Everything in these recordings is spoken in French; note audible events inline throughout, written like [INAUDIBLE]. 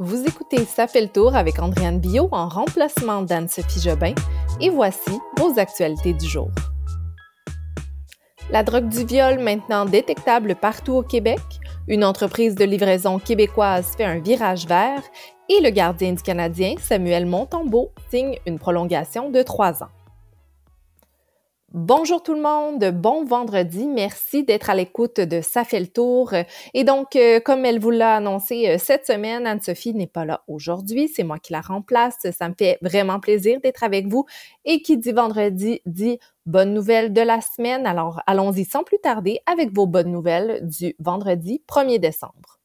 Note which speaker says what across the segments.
Speaker 1: Vous écoutez Ça fait le tour avec Andréane Bio en remplacement d'Anne-Sophie Jobin et voici vos actualités du jour. La drogue du viol maintenant détectable partout au Québec, une entreprise de livraison québécoise fait un virage vert et le gardien du Canadien, Samuel Montembeau, signe une prolongation de trois ans. Bonjour tout le monde, bon vendredi. Merci d'être à l'écoute de Ça fait le tour. Et donc, euh, comme elle vous l'a annoncé euh, cette semaine, Anne-Sophie n'est pas là aujourd'hui. C'est moi qui la remplace. Ça me fait vraiment plaisir d'être avec vous. Et qui dit vendredi dit bonne nouvelle de la semaine. Alors, allons-y sans plus tarder avec vos bonnes nouvelles du vendredi 1er décembre.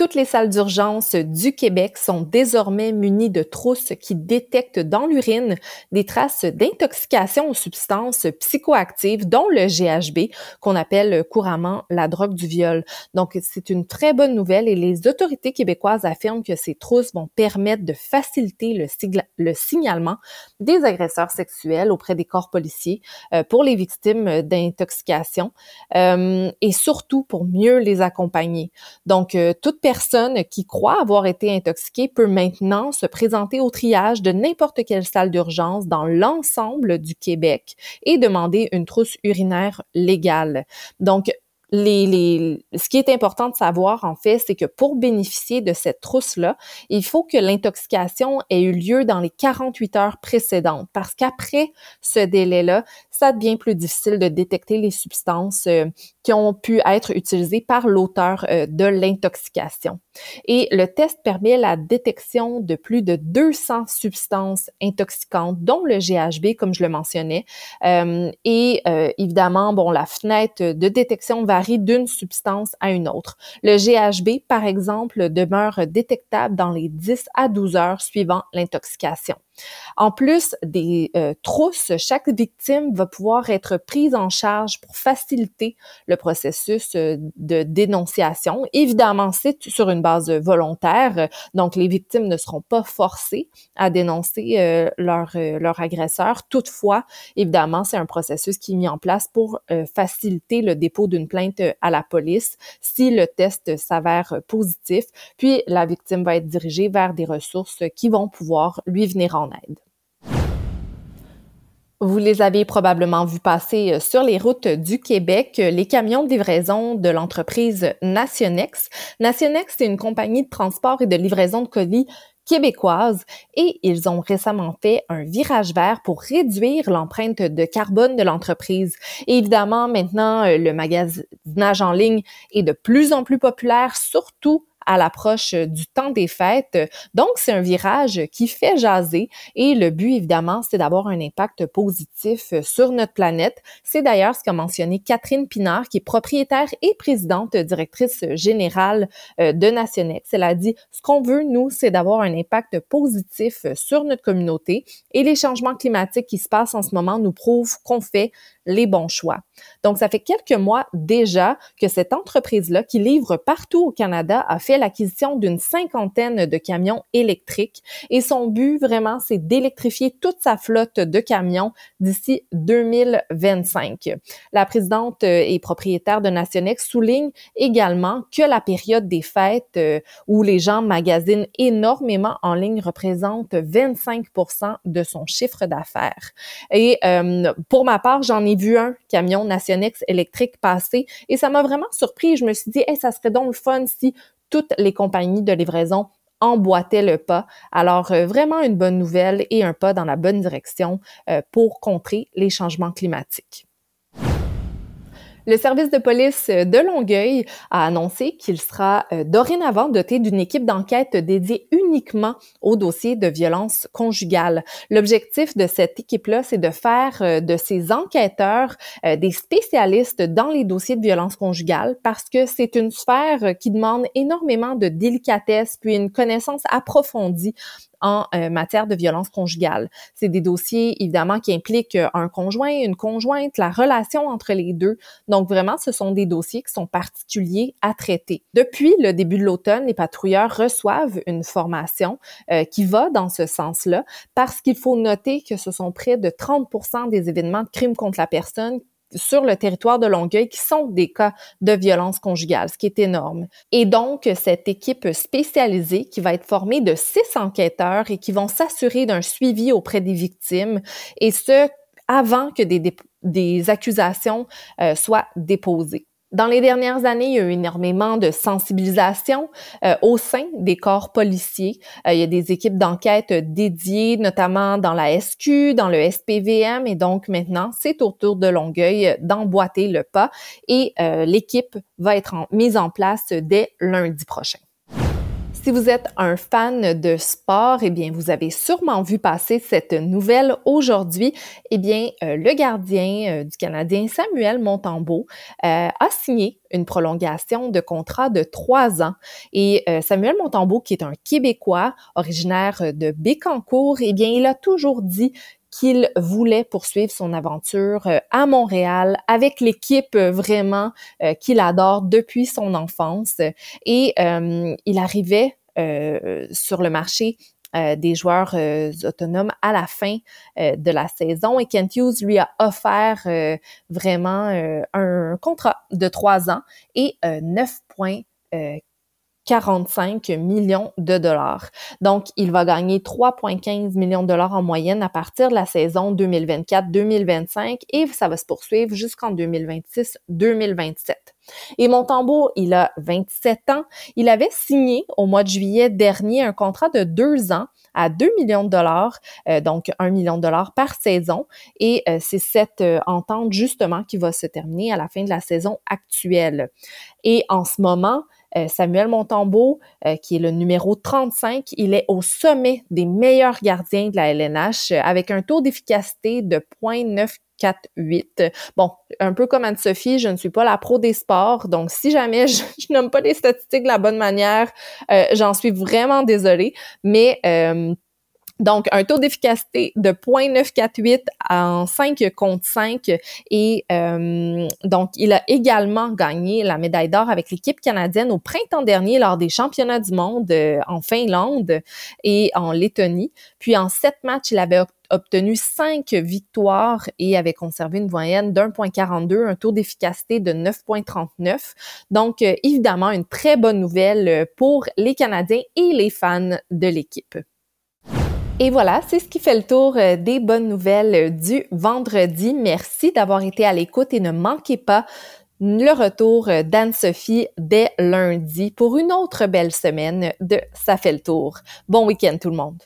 Speaker 1: Toutes les salles d'urgence du Québec sont désormais munies de trousses qui détectent dans l'urine des traces d'intoxication aux substances psychoactives, dont le GHB, qu'on appelle couramment la drogue du viol. Donc, c'est une très bonne nouvelle et les autorités québécoises affirment que ces trousses vont permettre de faciliter le, le signalement des agresseurs sexuels auprès des corps policiers euh, pour les victimes d'intoxication euh, et surtout pour mieux les accompagner. Donc, euh, toute qui croit avoir été intoxiquée peut maintenant se présenter au triage de n'importe quelle salle d'urgence dans l'ensemble du Québec et demander une trousse urinaire légale. Donc, ce qui est important de savoir, en fait, c'est que pour bénéficier de cette trousse-là, il faut que l'intoxication ait eu lieu dans les 48 heures précédentes, parce qu'après ce délai-là, ça devient plus difficile de détecter les substances euh, qui ont pu être utilisées par l'auteur euh, de l'intoxication. Et le test permet la détection de plus de 200 substances intoxicantes, dont le GHB, comme je le mentionnais. Euh, et évidemment, bon, la fenêtre de détection varie d'une substance à une autre. Le GHB, par exemple, demeure détectable dans les 10 à 12 heures suivant l'intoxication. En plus des euh, trousses, chaque victime va pouvoir être prise en charge pour faciliter le processus euh, de dénonciation. Évidemment, c'est sur une base volontaire, donc les victimes ne seront pas forcées à dénoncer euh, leur, leur agresseur. Toutefois, évidemment, c'est un processus qui est mis en place pour faciliter le dépôt d'une plainte à la police si le test s'avère positif. Puis la victime va être dirigée vers des ressources qui vont pouvoir lui venir en aide. Vous les avez probablement vus passer euh, sur les routes du Québec, euh, les camions de livraison de l'entreprise Nationex. Nationex, c'est une compagnie de transport et de livraison de colis québécoise et ils ont récemment fait un virage vert pour réduire l'empreinte de carbone de l'entreprise. évidemment, maintenant, euh, le magasinage en ligne est de plus en plus populaire, surtout à l'approche du temps des fêtes. Donc, c'est un virage qui fait jaser et le but, évidemment, c'est d'avoir un impact positif sur notre planète. C'est d'ailleurs ce qu'a mentionné Catherine Pinard, qui est propriétaire et présidente directrice générale euh, de Nationex. Elle a dit, ce qu'on veut, nous, c'est d'avoir un impact positif sur notre communauté et les changements climatiques qui se passent en ce moment nous prouvent qu'on fait les bons choix. Donc, ça fait quelques mois déjà que cette entreprise-là, qui livre partout au Canada, a fait l'acquisition d'une cinquantaine de camions électriques et son but vraiment, c'est d'électrifier toute sa flotte de camions d'ici 2025. La présidente euh, et propriétaire de Nationex souligne également que la période des fêtes euh, où les gens magasinent énormément en ligne représente 25% de son chiffre d'affaires. Et euh, pour ma part, j'en ai vu un camion Nationex électrique passer et ça m'a vraiment surpris. Je me suis dit, ça serait donc fun si toutes les compagnies de livraison emboîtaient le pas. Alors, euh, vraiment une bonne nouvelle et un pas dans la bonne direction euh, pour contrer les changements climatiques. Le service de police de Longueuil a annoncé qu'il sera euh, dorénavant doté d'une équipe d'enquête dédiée uniquement au dossier de violence conjugale. L'objectif de cette équipe-là, c'est de faire euh, de ces enquêteurs euh, des spécialistes dans les dossiers de violence conjugale parce que c'est une sphère qui demande énormément de délicatesse puis une connaissance approfondie en euh, matière de violence conjugale. C'est des dossiers, évidemment, qui impliquent euh, un conjoint, une conjointe, la relation entre les deux. Donc, vraiment, ce sont des dossiers qui sont particuliers à traiter. Depuis le début de l'automne, les patrouilleurs reçoivent une formation euh, qui va dans ce sens-là parce qu'il faut noter que ce sont près de 30 des événements de crimes contre la personne sur le territoire de Longueuil qui sont des cas de violence conjugale, ce qui est énorme. Et donc, cette équipe spécialisée qui va être formée de six enquêteurs et qui vont s'assurer d'un suivi auprès des victimes, et ce, avant que des, des accusations euh, soient déposées. Dans les dernières années, il y a eu énormément de sensibilisation euh, au sein des corps policiers. Euh, il y a des équipes d'enquête dédiées, notamment dans la SQ, dans le SPVM, et donc maintenant, c'est au tour de Longueuil d'emboîter le pas et euh, l'équipe va être mise en place dès lundi prochain. Si vous êtes un fan de sport, eh bien, vous avez sûrement vu passer cette nouvelle aujourd'hui. Eh bien, euh, le gardien euh, du Canadien, Samuel Montembeau, euh, a signé une prolongation de contrat de trois ans. Et Samuel Montembeau, qui est un Québécois originaire de Bécancour, eh bien, il a toujours dit qu'il voulait poursuivre son aventure à Montréal avec l'équipe vraiment qu'il adore depuis son enfance. Et il arrivait euh, sur le marché euh, des joueurs euh, autonomes à la fin de la saison et Kent Hughes lui a offert vraiment un contrat de trois ans et 9,45 millions de dollars. Donc, il va gagner 3,15 millions de dollars en moyenne à partir de la saison 2024-2025 et ça va se poursuivre jusqu'en 2026-2027. Et Montembeau, il a 27 ans. Il avait signé au mois de juillet dernier un contrat de deux ans à 2 millions de dollars, euh, donc 1 million de dollars par saison. Et euh, c'est cette euh, entente justement qui va se terminer à la fin de la saison actuelle. Et en ce moment, Samuel Montembeau, qui est le numéro 35, il est au sommet des meilleurs gardiens de la LNH avec un taux d'efficacité de 0.9 4-8. Bon, un peu comme Anne-Sophie, je ne suis pas la pro des sports, donc si jamais [LAUGHS] je, nomme pas les statistiques de la bonne manière, euh, j'en suis vraiment désolée, mais euh, donc, un taux d'efficacité de 0.948 en 5 contre 5. Et euh, donc, il a également gagné la médaille d'or avec l'équipe canadienne au printemps dernier lors des championnats du monde en Finlande et en Lettonie. Puis, en sept matchs, il avait obtenu cinq victoires et avait conservé une moyenne d'1.42, un taux d'efficacité de 9.39. Donc, euh, évidemment, une très bonne nouvelle euh, pour les Canadiens et les fans de l'équipe. Et voilà, c'est ce qui fait le tour euh, des bonnes nouvelles du vendredi. Merci d'avoir été à l'écoute et ne manquez pas le retour d'Anne-Sophie dès lundi pour une autre belle semaine de Ça fait le tour. Bon week-end tout le monde.